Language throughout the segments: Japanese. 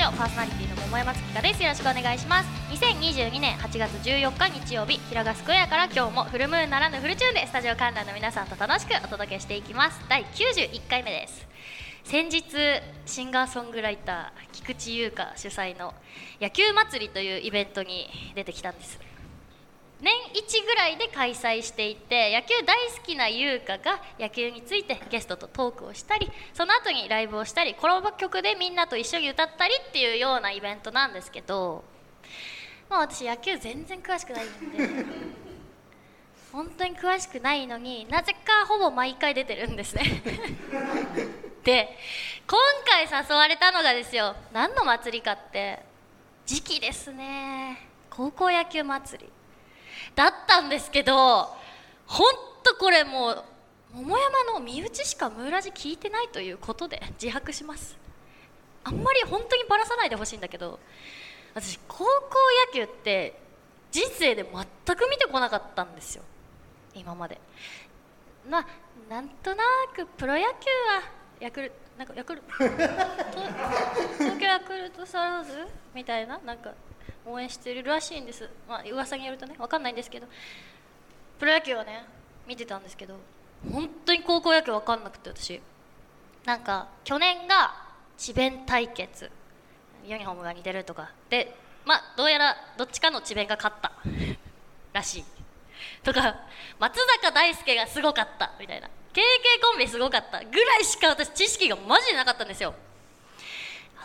ジオパーソナリティの桃山月香です。よろしくお願いします。2022年8月14日日曜日平賀スクエアから今日もフルムーンならぬフルチューンでスタジオ観覧の皆さんと楽しくお届けしていきます。第91回目です。先日シンガーソングライター菊池優香主催の野球祭りというイベントに出てきたんです。年1ぐらいで開催していて野球大好きな優香が野球についてゲストとトークをしたりその後にライブをしたりコラボ曲でみんなと一緒に歌ったりっていうようなイベントなんですけどまあ私野球全然詳しくないんで 本当に詳しくないのになぜかほぼ毎回出てるんですね。で今回誘われたのがですよ何の祭りかって時期ですね。高校野球祭り。だったんですけど本当これもう桃山の身内しかムーラジ聞いてないということで自白します。あんまり本当にばらさないでほしいんだけど私高校野球って人生で全く見てこなかったんですよ。今まで。まあなんとなくプロ野球はヤクルなんかヤクル 東京ヤクルトスワローズ？みたいななんか応援してるらしいんです。まあ噂によるとね分かんないんですけど。プロ野球はね見てたんですけど本当に高校野球分かんなくて私。なんか去年が智弁対決。ユニフォームが似てるとか。でまあどうやらどっちかの智弁が勝った。らしい。とか松坂大輔がすごかった。みたいな。KK コンビすごかった。ぐらいしか私知識がマジでなかったんですよ。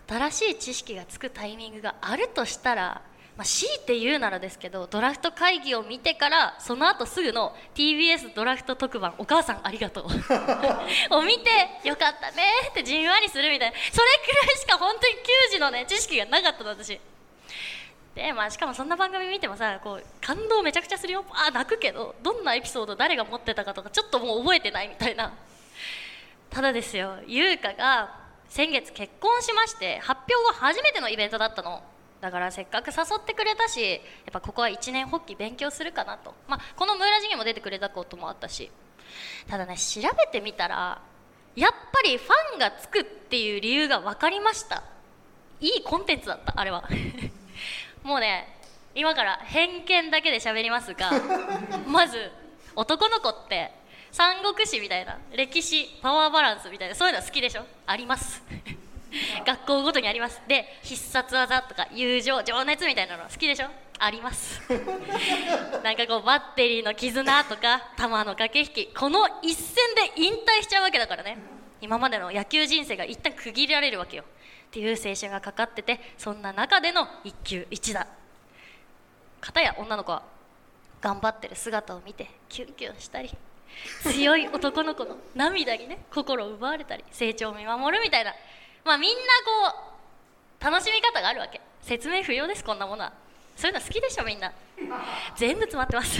新しい知識がつくタイミングがあるとしたら、まあ、強いて言うならですけどドラフト会議を見てからその後すぐの TBS ドラフト特番「お母さんありがとう」を見て「よかったね」ってじんわりするみたいな。それくらいしか本当に球児のね知識がなかったの私。でまあ、しかもそんな番組見てもさこう感動めちゃくちゃするよ。あ泣くけどどんなエピソード誰が持ってたかとかちょっともう覚えてないみたいな。ただですよ優香が先月結婚しまして発表後初めてのイベントだったのだからせっかく誘ってくれたしやっぱここは一年発起勉強するかなと、まあ、このムーラジにも出てくれたこともあったし。ただね調べてみたらやっぱりファンがつくっていう理由が分かりました。いいコンテンツだったあれは。もうね今から偏見だけで喋りますが まず男の子って三国志みたいな歴史パワーバランスみたいなそういうの好きでしょ？あります 学校ごとにあります。で必殺技とか友情情熱みたいなの好きでしょ？あります。なんかこうバッテリーの絆とか球の駆け引きこの一戦で引退しちゃうわけだからね。今までの野球人生が一旦区切られるわけよ。っていう青春がかかっててそんな中での一球一打。片や女の子は頑張ってる姿を見てキュンキュンしたり強い男の子の涙にね心を奪われたり成長を見守るみたいなまあみんなこう楽しみ方があるわけ。説明不要ですこんなものは。そういうの好きでしょみんな。全部詰まってます。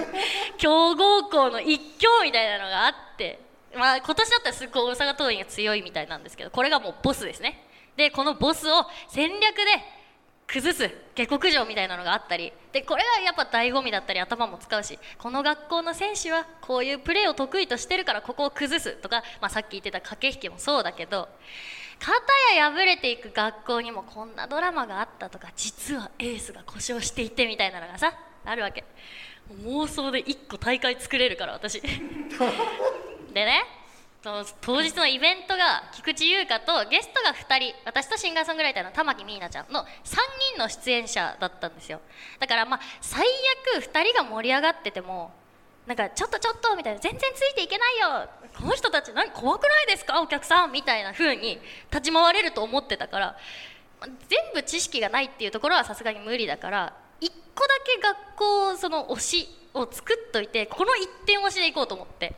強豪校の一強みたいなのがあって。まあ今年だったらすっごい大阪桐蔭が強いみたいなんですけどこれがもうボスですね。でこのボスを戦略で崩す下克上みたいなのがあったり。でこれがやっぱ醍醐味だったり頭も使うしこの学校の選手はこういうプレーを得意としてるからここを崩すとか、まあ、さっき言ってた駆け引きもそうだけど片や敗れていく学校にもこんなドラマがあったとか実はエースが故障していてみたいなのがさあるわけ。妄想で1個大会作れるから私。でね当日のイベントが菊池優香とゲストが2人私とシンガーソングライターの玉木美奈ちゃんの3人の出演者だったんですよ。だからまあ最悪2人が盛り上がっててもなんかちょっとちょっとみたいな全然ついていけないよこの人たち何怖くないですか？お客さんみたいな風に立ち回れると思ってたから全部知識がないっていうところはさすがに無理だから1個だけ学校その推しを作っといてこの1点推しでいこうと思って。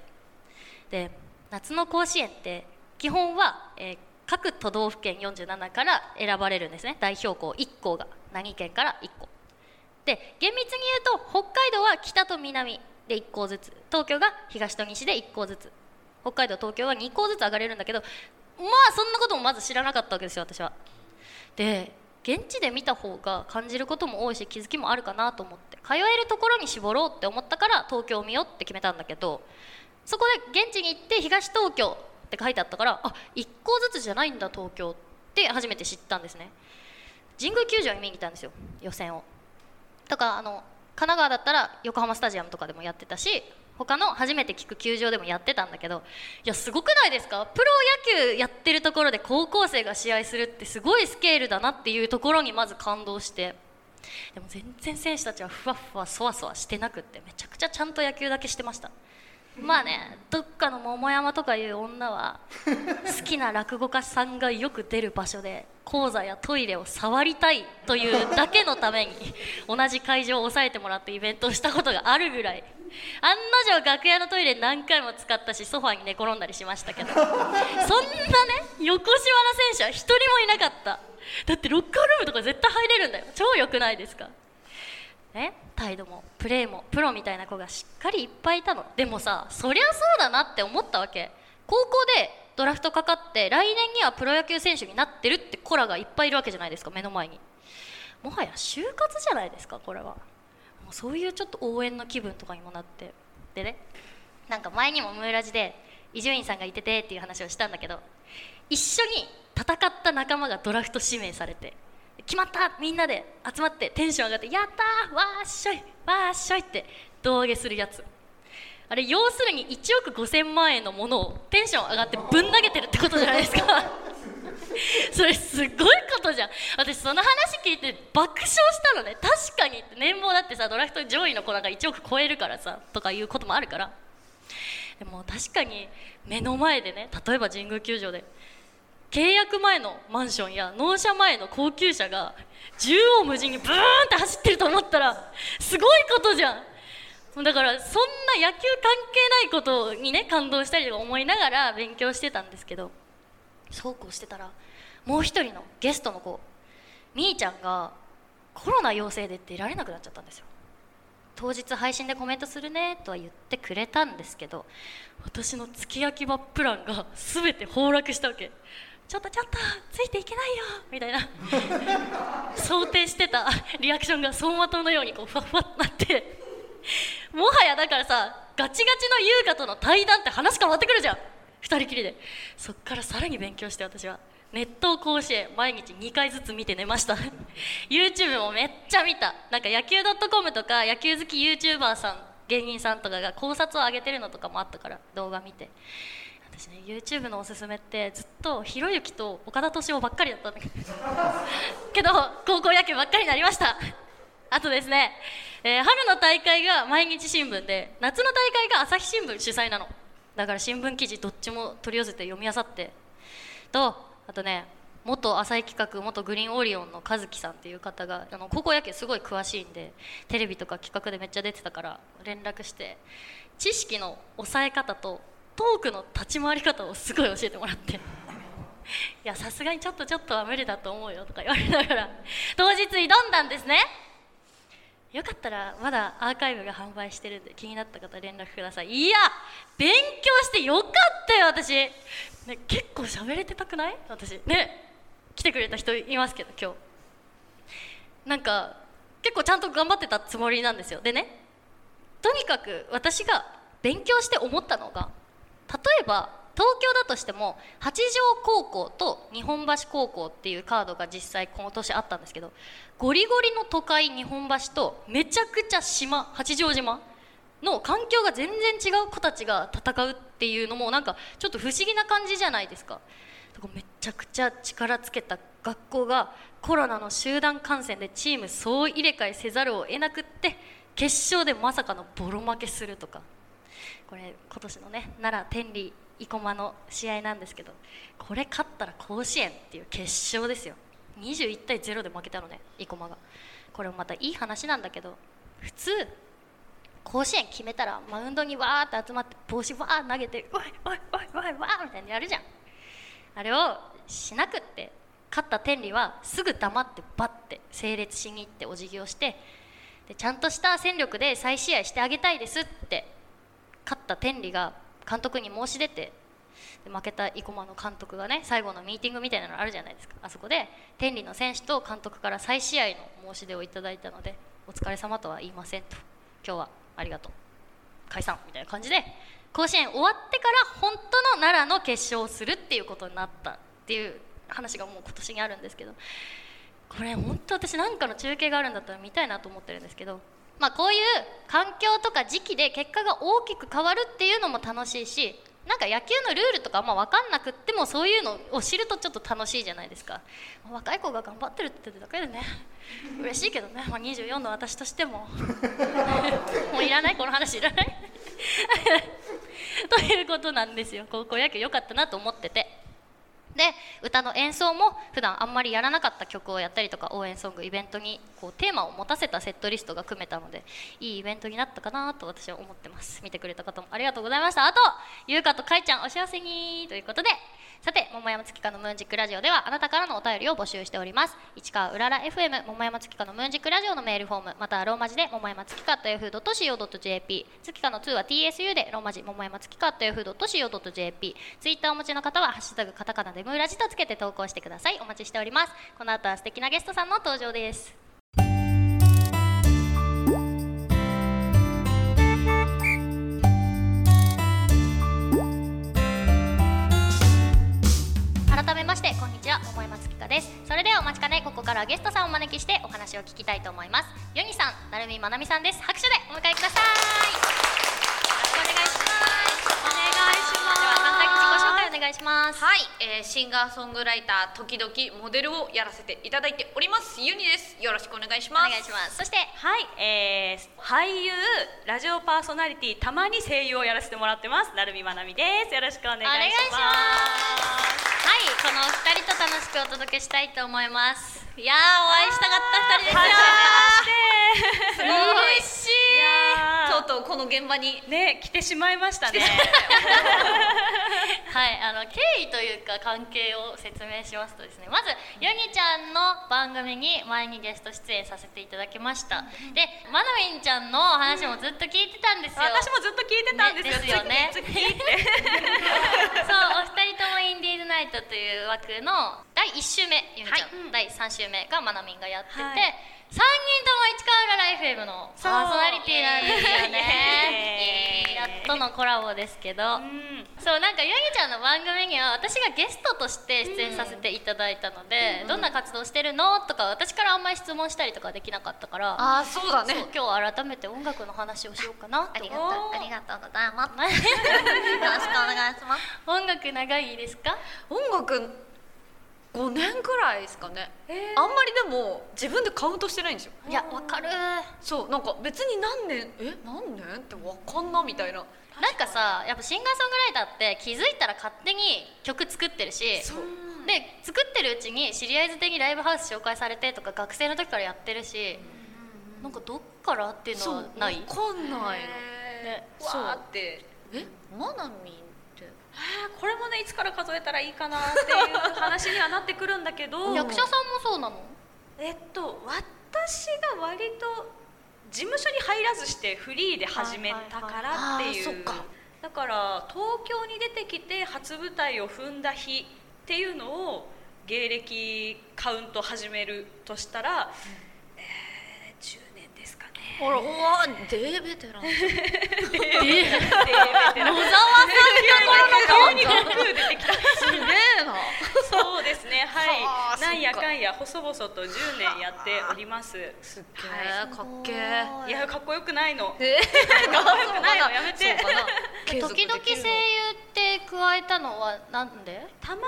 で夏の甲子園って基本は、えー、各都道府県47から選ばれるんですね。代表校1校が何県から1校。で厳密に言うと北海道は北と南で1校ずつ東京が東と西で1校ずつ。北海道東京は2校ずつ上がれるんだけどまあそんなこともまず知らなかったわけですよ私は。で現地で見た方が感じることも多いし気づきもあるかなと思って通えるところに絞ろうって思ったから東京を見ようって決めたんだけどそこで現地に行って東東京って書いてあったからあ1校ずつじゃないんだ東京で初めて知ったんですね。神宮球場に見に来たんですよ予選を。とからあの神奈川だったら横浜スタジアムとかでもやってたし他の初めて聞く球場でもやってたんだけどいやすごくないですか？プロ野球やってるところで高校生が試合するってすごいスケールだなっていうところにまず感動して。でも全然選手たちはふわふわそわそわしてなくってめちゃくちゃちゃんと野球だけしてました。まあねどっかの桃山とかいう女は好きな落語家さんがよく出る場所で講座やトイレを触りたいというだけのために同じ会場を押さえてもらってイベントをしたことがあるぐらい 案の定楽屋のトイレ何回も使ったしソファーに寝転んだりしましたけど。そんなね横島な選手は一人もいなかった。だってロッカールームとか絶対入れるんだよ。超良くないですか？ね？態度もプレーもプロみたいな子がしっかりいっぱいいたの。でもさそりゃそうだなって思ったわけ。高校でドラフトかかって来年にはプロ野球選手になってるって子らがいっぱいいるわけじゃないですか目の前に。もはや就活じゃないですかこれはもそういうちょっと応援の気分とかにもなってでねなんか前にもムーラジで伊集院さんがいててっていう話をしたんだけど一緒に戦った仲間がドラフト指名されて決まった！みんなで集まってテンション上がってやったー!わーっしょい!わーっしょい!って胴上げするやつ。あれ要するに1億5000万円のものをテンション上がってぶん投げてるってことじゃないですか。それすごいことじゃん。私その話聞いて爆笑したのね。確かに年俸だってさドラフト上位の子なんか1億超えるからさとかいうこともあるから。でも確かに目の前でね例えば神宮球場で契約前のマンションや納車前の高級車が縦横無尽にブーンって走ってると思ったらすごいことじゃん。だからそんな野球関係ないことにね感動したりとか思いながら勉強してたんですけど。そうこうしてたらもう一人のゲストの子みーちゃんがコロナ陽性で出られなくなっちゃったんですよ。当日配信でコメントするねとは言ってくれたんですけど私の月焼き場プランが全て崩落したわけ。ちょっとちょっとついていけないよみたいな。想定してたリアクションが走馬灯のようにこうふわふわってなって。もはやだからさガチガチの優香との対談って話変わってくるじゃん。2人きりで。そっからさらに勉強して私は。ネット甲子園毎日2回ずつ見て寝ました。YouTube もめっちゃ見た。なんか野球 .com とか野球好き YouTuber さん芸人さんとかが考察を上げてるのとかもあったから動画見て。私ね YouTube のおすすめってずっとひろゆきと岡田斗司夫ばっかりだったんだ けどけど高校野球ばっかりになりました。あとですね、えー、春の大会が毎日新聞で夏の大会が朝日新聞主催なの。だから新聞記事どっちも取り寄せて読み漁って。とあとね元朝日企画元グリーンオリオンの和樹さんっていう方があの高校野球すごい詳しいんでテレビとか企画でめっちゃ出てたから連絡して知識の抑え方とトークの立ち回り方をすごい教えてもらって。いやさすがにちょっとちょっとは無理だと思うよとか言われながら当日挑んだんですね。よかったらまだアーカイブが販売してるんで気になった方連絡ください。いや勉強してよかったよ私、ね、結構喋れてたくない？私。ね来てくれた人いますけど今日。なんか結構ちゃんと頑張ってたつもりなんですよ。でねとにかく私が勉強して思ったのが例えば東京だとしても八丈高校と日本橋高校っていうカードが実際この年あったんですけどゴリゴリの都会日本橋とめちゃくちゃ島八丈島の環境が全然違う子たちが戦うっていうのもなんかちょっと不思議な感じじゃないですか。めちゃくちゃ力つけた学校がコロナの集団感染でチーム総入れ替えせざるを得なくって決勝でまさかのボロ負けするとか。これ今年のね奈良天理生駒の試合なんですけどこれ勝ったら甲子園っていう決勝ですよ。21対0で負けたのね生駒が。これもまたいい話なんだけど普通甲子園決めたらマウンドにわーって集まって帽子わー投げて「おいおいおいおいわー」みたいにやるじゃん。あれをしなくって勝った天理はすぐ黙ってバッて整列しに行ってお辞儀をしてでちゃんとした戦力で再試合してあげたいですって勝った天理が監督に申し出てで負けた生駒の監督がね最後のミーティングみたいなのあるじゃないですか。あそこで天理の選手と監督から再試合の申し出をいただいたのでお疲れ様とは言いませんと。今日はありがとう。解散みたいな感じで甲子園終わってから本当の奈良の決勝をするっていうことになったっていう話がもう今年にあるんですけどこれ本当私なんかの中継があるんだったら見たいなと思ってるんですけどまあこういう環境とか時期で結果が大きく変わるっていうのも楽しいしなんか野球のルールとかあんま分かんなくってもそういうのを知るとちょっと楽しいじゃないですか。若い子が頑張ってるってだけでね嬉しいけどね、まあ、24の私としても。もういらない？この話いらない？ということなんですよ。高校野球良かったなと思ってて。で歌の演奏も普段あんまりやらなかった曲をやったりとか応援ソングイベントにこうテーマを持たせたセットリストが組めたのでいいイベントになったかなと私は思ってます。見てくれた方もありがとうございました。あとゆうかとかいちゃんお幸せにということでさて桃山月花のムーンジックラジオではあなたからのお便りを募集しております。市川うらら FM 桃山月花のムーンジックラジオのメールフォームまたはローマ字で桃山月花と Yahoo.co.jp 月花の2は TSU でローマ字桃山月花と Yahoo.co.jp ツイッターお持ちの方はハッシュタグカタカナでムーラジとつけて投稿してください。お待ちしております。この後は素敵なゲストさんの登場です。改めましてこんにちは。桃山月花です。それではお待ちかね。ここからゲストさんをお招きしてお話を聞きたいと思います。ヨニさん、なるみまなみさんです。拍手でお迎えください。よろしくお願いします。願いします。はい、えー、シンガーソングライター時々モデルをやらせていただいております。ユニです。よろしくお願いしおます。願いします。そしてはい、えー、俳優、ラジオパーソナリティ、たまに声優をやらせてもらってます。なるみまなみです。よろしくお願いしお願いしま。ますす。はいこのお二人と楽しくお届けしたいと思います。いやーお会いしたかった二人ですよ 現場にね、来てしまいましたね。はい、あの経緯というか関係を説明しますとですねまずヨニちゃんの番組に前にゲスト出演させていただきました。でまなみんちゃんの話もずっと聞いてたんですよ。私もずっと聞いてたんですよ。ねね。そうお二人ともインディーズナイトという枠の第1週目ゆみちゃん、はい。うん。第3週目がまなみんがやってて、はい3人とも市川浦ライフ M のパーソナリティなんですよね。イやっとのコラボですけど、うん。そうなんかゆぎちゃんの番組には私がゲストとして出演させていただいたので、どんな活動してるのとか私からあんまり質問したりとかできなかったから。ああそうだね。今日は改めて音楽の話をしようかなとありが思とうありがとうございます。っ てよろしくお願いします。音楽長いですか？音楽5年くらいですかね、あんまりでも自分でカウントしてないんですよ。いやわかる。そうなんか別に何年え何年ってわかんなみたいな。なんかさやっぱシンガーソングライターって気づいたら勝手に曲作ってるしそう。で作ってるうちに知り合いづてにライブハウス紹介されてとか学生の時からやってるしなんかどっからっていうのはない？わかんないの。ね。そう。わーって。え？マナミこれもねいつから数えたらいいかなっていう話にはなってくるんだけど。役者さんもそうなの？えっと私が割と事務所に入らずしてフリーで始めたからっていう、だから東京に出てきて初舞台を踏んだ日っていうのを芸歴カウント始めるとしたら、えー10年ですかね。ほらうわデーベテランえ 野沢さん急に悟空出てきたすげえなそうですねはあはいなんやかかんや細々と10年やっております。すっげえかっけえい。やかっこよくないの。え？ー、かっこよくないの？やめて。そうかな。時々声優って加えたのはなんで？たまに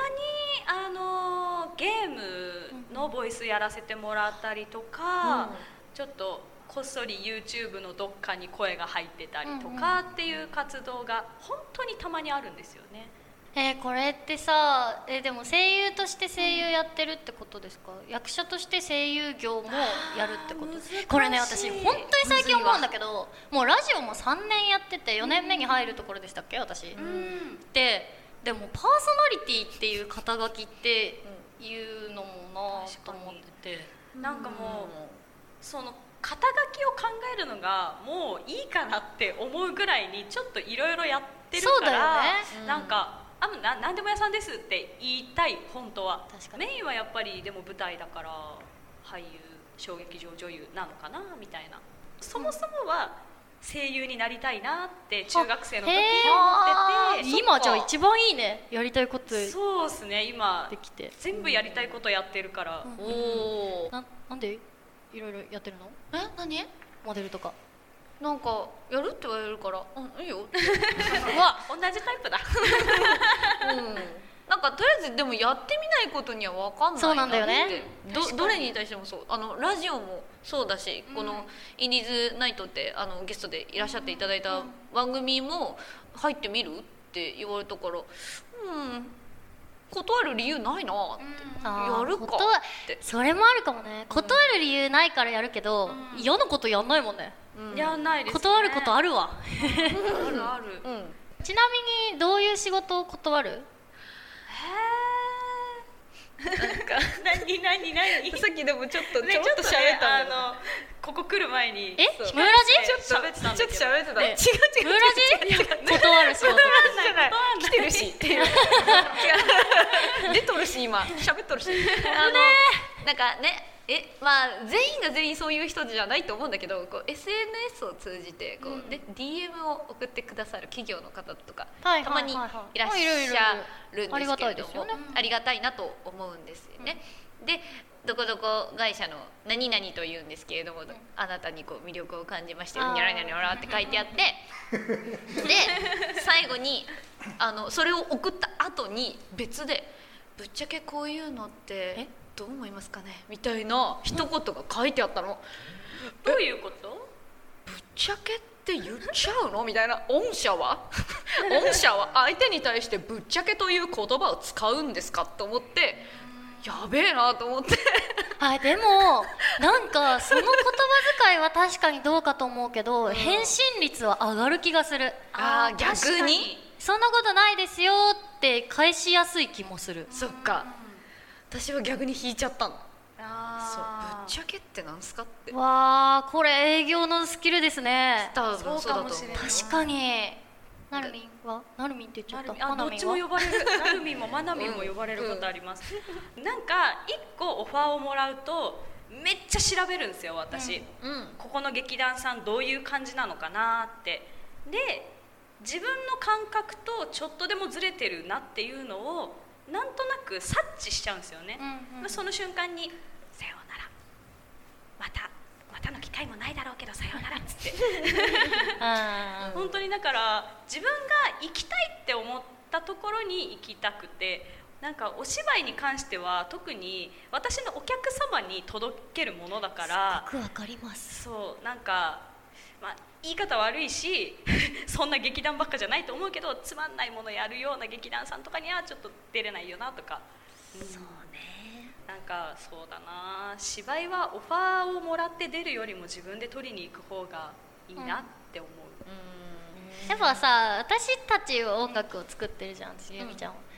あのゲームのボイスやらせてもらったりとか、ちょっとこっそり YouTube のどっかに声が入ってたりとかっていう活動が本当にたまにあるんですよね。えーこれってさえーでも声優として声優やってるってことですか？役者として声優業もやるってこと？これね私本当に最近思うんだけどもうラジオも3年やってて4年目に入るところでしたっけ？私、ででもパーソナリティっていう肩書きっていうのもなと思ってて。なんかもうその肩書きを考えるのがもういいかなって思うぐらいにちょっいろいろやってるそうだよから、ねなんかあな何でも屋さんですって言いたい本当は？確かに。メインはやっぱりでも舞台だから俳優小劇場女優なのかなみたいな。そもそもは声優になりたいなって中学生の時に思ってて今じゃあ一番いいね。やりたいことでそうですね今。きて。全部やりたいことやってるから、おおななんで？いろいろやってるの？え？何？モデルとかなんかやるって言われるからうんいいよ。うわ同じタイプだ。うん。なんかとりあえずでもやってみないことには分かんないそうなんだよね。どどれに対してもそう。あのラジオもそうだし、この「インディーズナイト」ってあのゲストでいらっしゃっていただいた番組も「入ってみる?」って言われたからうん断る理由ないなって、やるかそれもあるかもね。断る理由ないからやるけど、嫌なことやんないもんねうん。やんないです、ね、断ることあるわ。あるある。うん。ちなみにどういう仕事を断る？何何何？さっきでもちょっとねちょっと喋ねったんだよね。あのここ来る前にえ？ムーラジ？ちょっと喋ってたちょっと喋ってた、ね。違う違うムーラジ？断る仕事。じゃない。来てるし。ってい。う。出とるし今。喋っとるし。あのなんかねえまあ全員が全員そういう人じゃないと思うんだけどこう SNS を通じてこう、ね DM を送ってくださる企業の方とか、はいたまにいらっしゃるんですけれどもありがたいですよね。ありがたいなと思うんですよね。でどこどこ会社の何々というんですけれども、あなたにこう魅力を感じまして「ニあーャラニャラニャラ」って書いてあって。で最後にあのそれを送った後に別で「ぶっちゃけこういうのってえ？どう思いますかね?」みたいな一言が書いてあったの。どういうこと？ぶっちゃけって言っちゃうの？みたいな。御社は？御社は？相手に対してぶっちゃけという言葉を使うんですか？と思って。やべえなと思って。はいでもなんかその言葉遣いは確かにどうかと思うけど、返信率は上がる気がする。あー逆に。そんなことないですよって返しやすい気もする。そっか私は逆に引いちゃったの。そうあぶっちゃけってなんすかって。わあこれ営業のスキルですね。多分そうそうだと思う。かもしれない。確かに。なるみんは？なるみんって言っちゃった。あどっちも呼ばれる。なるみんもまなみんもうん呼ばれることあります、なんか一個オファーをもらうとめっちゃ調べるんですよ私、うん。ここの劇団さんどういう感じなのかなって。で自分の感覚とちょっとでもずれてるなっていうのをなんとなく察知しちゃうんですよね、うんうん。まあその瞬間に「さようなら。またまたの機会もないだろうけどさようなら」っつって。あ 本当にだから自分が行きたいって思ったところに行きたくてなんかお芝居に関しては特に私のお客様に届けるものだからーよくわかります。そうなんか、まあ、言い方悪いし そんな劇団ばっかじゃないと思うけどつまんないものやるような劇団さんとかにはちょっと出れないよなとか。そうね。なんかそうだな。芝居はオファーをもらって出るよりも自分で取りに行く方がいいなって思う、やっぱさ私たちは音楽を作ってるじゃん私ゆみちゃんは、だ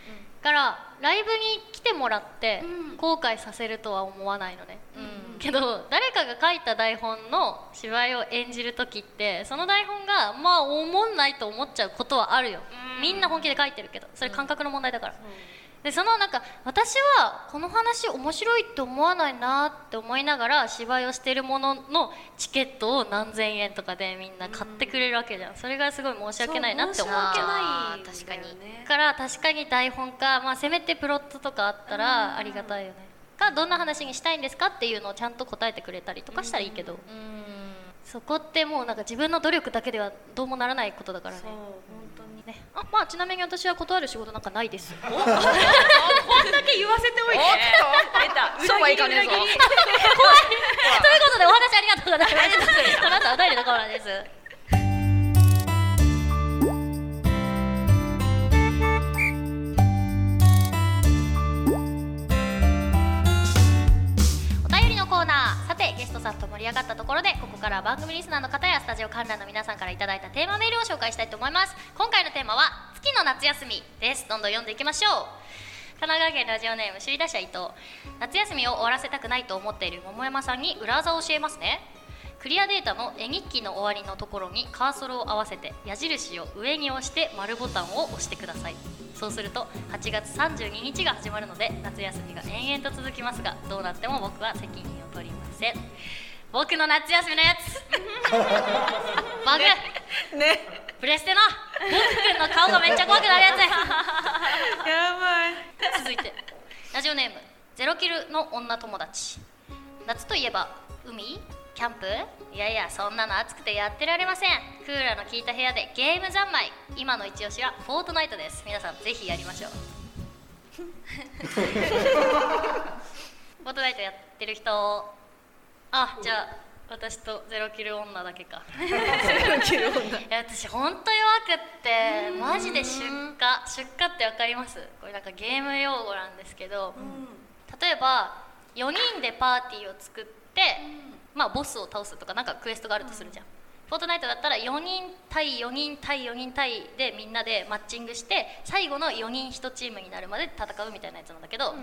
からライブに来てもらってうん。後悔させるとは思わないのね、うん。けど誰かが書いた台本の芝居を演じる時ってその台本がまあ思んないと思っちゃうことはあるよ、うん。みんな本気で書いてるけどそれ感覚の問題だから、でそのなんか私はこの話面白いって思わないなって思いながら芝居をしてるもののチケットを何千円とかでみんな買ってくれるわけじゃん。それがすごい申し訳ないなって思っちゃう確かにね。だから確かに台本か、まあ、せめてプロットとかあったらありがたいよね。かどんな話にしたいんですかっていうのをちゃんと答えてくれたりとかしたらいいけど、そこってもうなんか自分の努力だけではどうもならないことだからねね。あまあちなみに私は断る仕事なんかないです。こんだけ言わせておいて。出た。裏切り裏切り。ということでお話ありがとうございます。この後はお便りのコーナーです。お便りのコーナー。さてゲストさんと盛り上がったところでここから番組リスナーの方やスタジオ観覧の皆さんからいただいたテーマメールを紹介したいと思います。今回のテーマは月の夏休みです。どんどん読んでいきましょう。神奈川県ラジオネーム首位打者伊藤夏休みを終わらせたくないと思っている桃山さんに裏技を教えますね。クリアデータの絵日記の終わりのところにカーソルを合わせて矢印を上に押して丸ボタンを押してください。そうすると8月32日が始まるので夏休みが延々と続きますがどうなっても僕は責任を取りません。僕の夏休みのやつ。バグ。ね。プレステの。ボク君の顔がめっちゃ怖くなるやつ。やばい。続いて。ラジオネーム。ゼロキルの女友達。夏といえば海？キャンプ？いやいやそんなの暑くてやってられません。クーラーの効いた部屋でゲーム三昧。今の一押しはフォートナイトです。皆さんぜひやりましょう。フォートナイトやってる人あじゃあ私とゼロキル女だけか。キル女。いや私ほんと弱くってマジで出荷出荷って分かります？これなんかゲーム用語なんですけど、例えば4人でパーティーを作って、まあボスを倒すとかなんかクエストがあるとするじゃん、フォートナイトだったら4人対4人対4人対でみんなでマッチングして最後の4人1チームになるまで戦うみたいなやつなんだけど、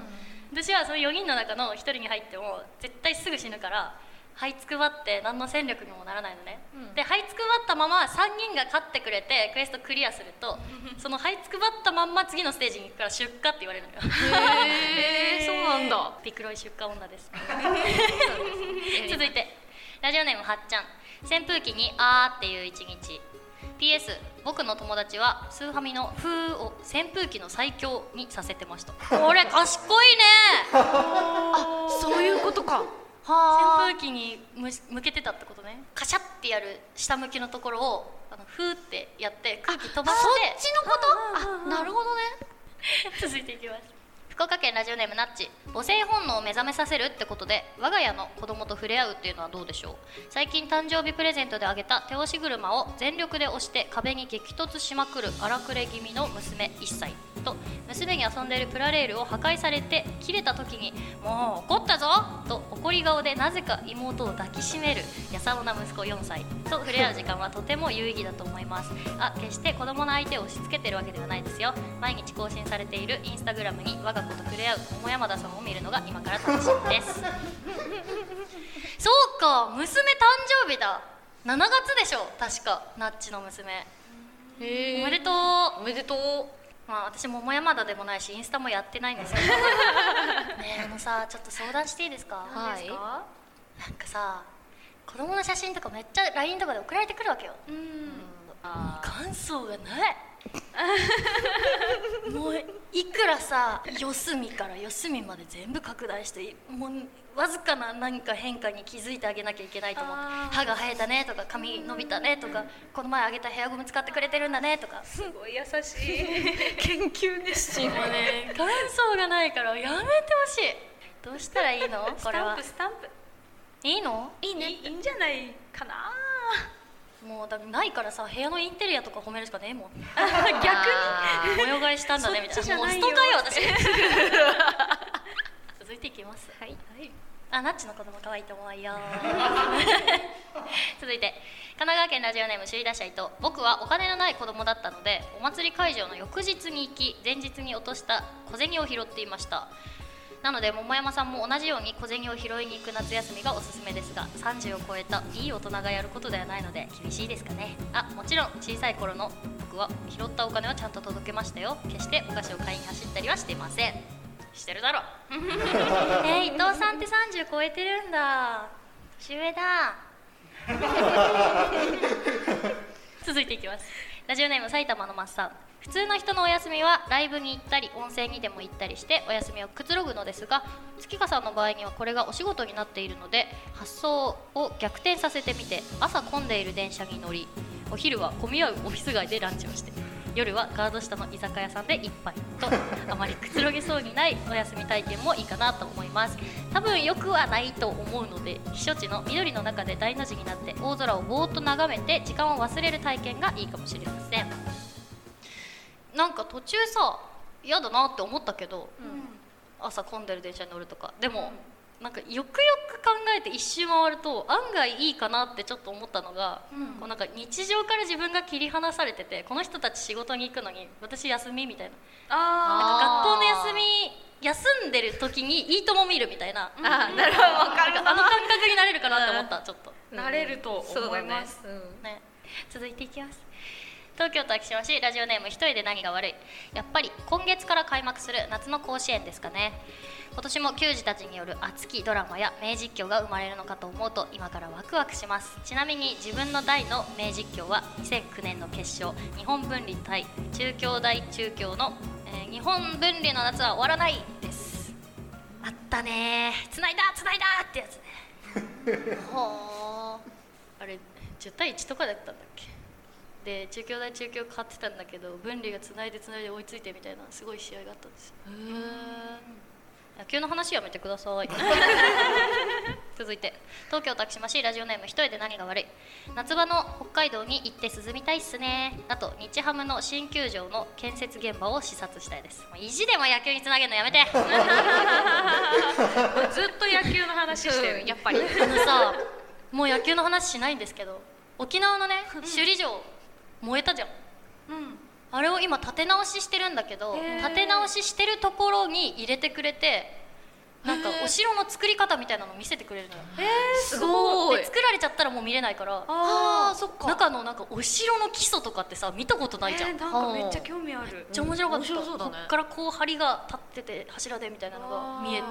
私はその4人の中の1人に入っても絶対すぐ死ぬから這いつくばって何の戦力にもならないのね、で這いつくばったまま3人が勝ってくれてクエストクリアするとその這いつくばったまんま次のステージに行くから出荷って言われるのよ。へえそうなんだ。ピクロイ出荷女です。続いてラジオネームはっちゃん扇風機に「あー」っていう一日。PS 僕の友達はスーハミの「ふー」を扇風機の最強にさせてました。これ賢いね。そういうことか。扇風機にむ向けてたってことね。カシャってやる下向きのところをあのふーってやって空気飛ばして。そっちのこと？あなるほどね。続いていきます福岡県ラジオネームナッチ。母性本能を目覚めさせるってことで我が家の子供と触れ合うっていうのはどうでしょう？最近誕生日プレゼントであげた手押し車を全力で押して壁に激突しまくる荒くれ気味の娘1歳と。娘に遊んでいるプラレールを破壊されて切れた時に「もう怒ったぞ!」と怒り顔でなぜか妹を抱きしめるやさおな息子4歳と触れ合う時間はとても有意義だと思います。あ決して子供の相手を押し付けてるわけではないですよ。毎日更新されているインスタグラムに我が子と触れ合う桃山田さんを見るのが今から楽しみです。そうか娘誕生日だ。7月でしょ確かナッチの娘。へおめでとう。おめでとう。まあ私桃山田でもないしインスタもやってないんですけど。ねえあのさちょっと相談していいですか？はい。なんかさ子供の写真とかめっちゃ LINE とかで送られてくるわけよ。うん。感想がない もういくらさ四隅から四隅まで全部拡大してもうわずかな何か変化に気づいてあげなきゃいけないと思って歯が生えたねとか髪伸びたねとかこの前あげたヘアゴム使ってくれてるんだねとか。すごい優しい。研究熱心。もうね。感想がないからやめてほしい。どうしたらいいの？スこれは。タンプスタンプ。いいの？いいね。いいんじゃないかなもうだないからさ部屋のインテリアとか褒めるしかねえもん。逆に？模様替えしたんだねみたいな。もうストカーよ私。続いていきます。はい、あナッチの子供可愛いと思うよ 続いて。神奈川県ラジオネーム首位打者伊藤。僕はお金のない子供だったのでお祭り会場の翌日に行き前日に落とした小銭を拾っていましたなので桃山さんも同じように小銭を拾いに行く夏休みがおすすめですが30を超えたいい大人がやることではないので厳しいですかね。あもちろん小さい頃の僕は拾ったお金はちゃんと届けましたよ。決してお菓子を買いに走ったりはしていません。してるだろ えー、伊藤さんって30超えてるんだ。年上だ。続いていきます。ラジオネーム埼玉のマッサン普通の人のお休みはライブに行ったり温泉にでも行ったりしてお休みをくつろぐのですが月花さんの場合にはこれがお仕事になっているので発想を逆転させてみて朝混んでいる電車に乗りお昼は混み合うオフィス街でランチをして夜はガード下の居酒屋さんで一杯とあまりくつろげそうにないお休み体験もいいかなと思います。多分よくはないと思うので避暑地の緑の中で大の字になって大空をぼーっと眺めて時間を忘れる体験がいいかもしれません。なんか途中さ嫌だなって思ったけど、朝混んでる電車に乗るとか。でも、なんかよくよく考えて一周回ると案外いいかなってちょっと思ったのが、こうなんか日常から自分が切り離されててこの人たち仕事に行くのに私休みみたいな。なんあか学校の休み休んでる時にいいとも見るみたいな。あなるほどわかる。あの感覚になれるかなって思ったちょっと。あ慣れると思います、うん。ね。続いていきます東京都昭島市ラジオネーム一人で何が悪い。やっぱり今月から開幕する夏の甲子園ですかね。今年も球児たちによる熱きドラマや名実況が生まれるのかと思うと今からワクワクします。ちなみに自分の代の名実況は2009年の決勝日本分離対中京大中京の、えー日本分離の夏は終わらないです。あったねー。つないだつないだってやつね。ほー。あれ10対1とかだったんだっけ？で中京大中京勝ってたんだけど分離がつないでつないで追いついてみたいなすごい試合があったんですよ。野球の話やめてください。続いて東京竹島市ラジオネーム一人で何が悪い。夏場の北海道に行って涼みたいっすね。あと日ハムの新球場の建設現場を視察したいです。意地でも野球につなげるのやめて。ずっと野球の話してる、やっぱり。あのさもう野球の話しないんですけど沖縄のね首里城燃えたじゃん。うん。あれを今立て直ししてるんだけど立て直ししてるところに入れてくれてなんかお城の作り方みたいなの見せてくれるのよ。すごい。で作られちゃったらもう見れないから。あーそっか。中のなんかお城の基礎とかってさ見たことないじゃん、えーなんかめっちゃ興味ある。めっちゃ面白かった、うん。ね。こっからこう梁が立ってて柱でみたいなのが見えて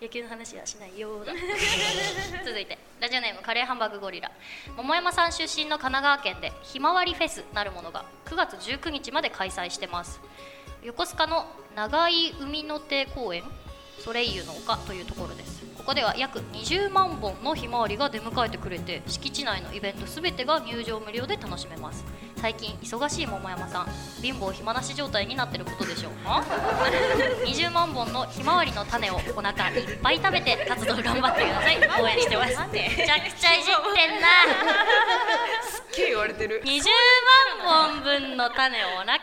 野球の話はしないようだ。続いてラジオネームカレーハンバーグゴリラ。桃山さん出身の神奈川県でひまわりフェスなるものが9月19日まで開催してます。横須賀の長井海の手公園？ソレイユの丘というところです。ここでは約20万本のひまわりが出迎えてくれて敷地内のイベントすべてが入場無料で楽しめます。最近忙しい桃山さん貧乏暇なし状態になってることでしょうか？20万本のひまわりの種をお腹いっぱい食べて活動頑張ってください。応援してます。めちゃくちゃいじってんな。すっげえ言われてる。20万本分の種をお腹いっ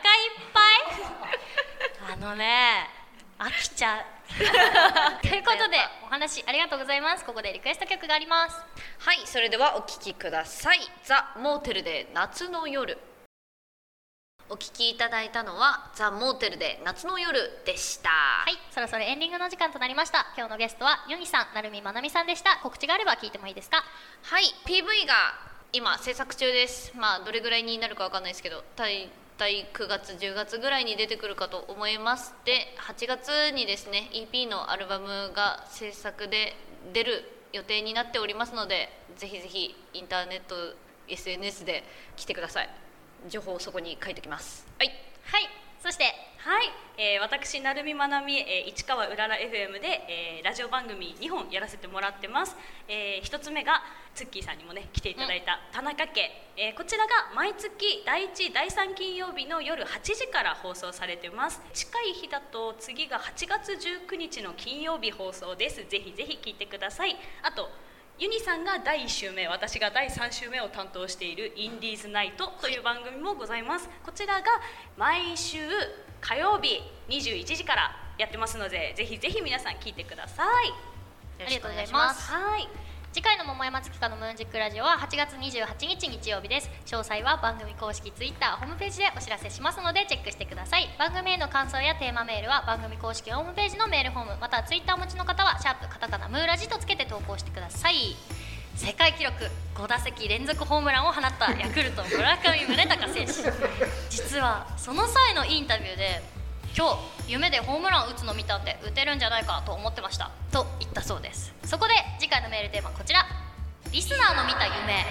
ぱい。あのね飽きちゃう ということでお話ありがとうございます。ここでリクエスト曲があります。はいそれではお聴きください。ザ・モーテルで夏の夜。お聴きいただいたのはザ・モーテルで夏の夜でした。はいそろそろエンディングの時間となりました。今日のゲストはユニさんなるみまなみさんでした。告知があれば聞いてもいいですか？はい PV が今制作中です。まあどれぐらいになるかわかんないですけど大体9月10月ぐらいに出てくるかと思いますで8月にですね EP のアルバムが制作で出る予定になっておりますのでぜひぜひインターネット SNS で来てください。情報をそこに書いておきます。はい。はい。そしてはい、えー、私成海まなみ、えー、市川うらら FM で、えー、ラジオ番組2本やらせてもらってます、えー、一つ目がツッキーさんにもね来ていただいた田中家、えー、こちらが毎月第1第3金曜日の夜8時から放送されてます。近い日だと次が8月19日の金曜日放送です。ぜひぜひ聞いてください。あとユニさんが第1週目私が第3週目を担当している「インディーズナイト」という番組もございます。こちらが毎週火曜日21時からやってますのでぜひぜひ皆さん聞いてください。ありがとうございます。はい次回の桃山月花のムーンジックラジオは8月28日日曜日です。詳細は番組公式ツイッターホームページでお知らせしますのでチェックしてください。番組への感想やテーマメールは番組公式ホームページのメールフォームまたはツイッターお持ちの方はシャープカタカナムーラジとつけて投稿してください。世界記録5打席連続ホームランを放ったヤクルト村上宗隆選手。実はその際のインタビューで今日夢でホームラン打つの見たんで打てるんじゃないかと思ってました。と言ったそうです。そこで次回のメールテーマはこちら。リスナーの見た夢。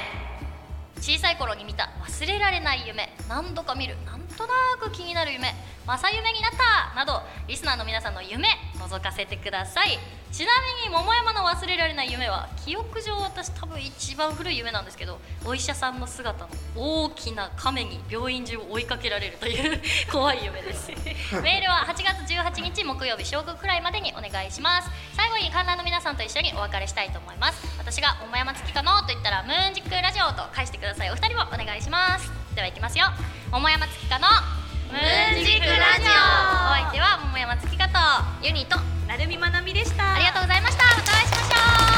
小さい頃に見た忘れられない夢。何度か見る。なんとなく気になる夢。正夢になった。などリスナーの皆さんの夢覗かせてください。ちなみに桃山の忘れられない夢は記憶上私多分一番古い夢なんですけどお医者さんの姿の大きな亀に病院中を追いかけられるという 怖い夢です。メールは8月18日木曜日正午くらいまでにお願いします。最後に観覧の皆さんと一緒にお別れしたいと思います。私が桃山月かのと言ったらムーンジックラジオと返してください。お二人もお願いします。ではいきますよ。桃山月かのムーンジックラジオ。お相手は桃山月香とユニとなるみまなみでした。ありがとうございました。またお会いしましょう。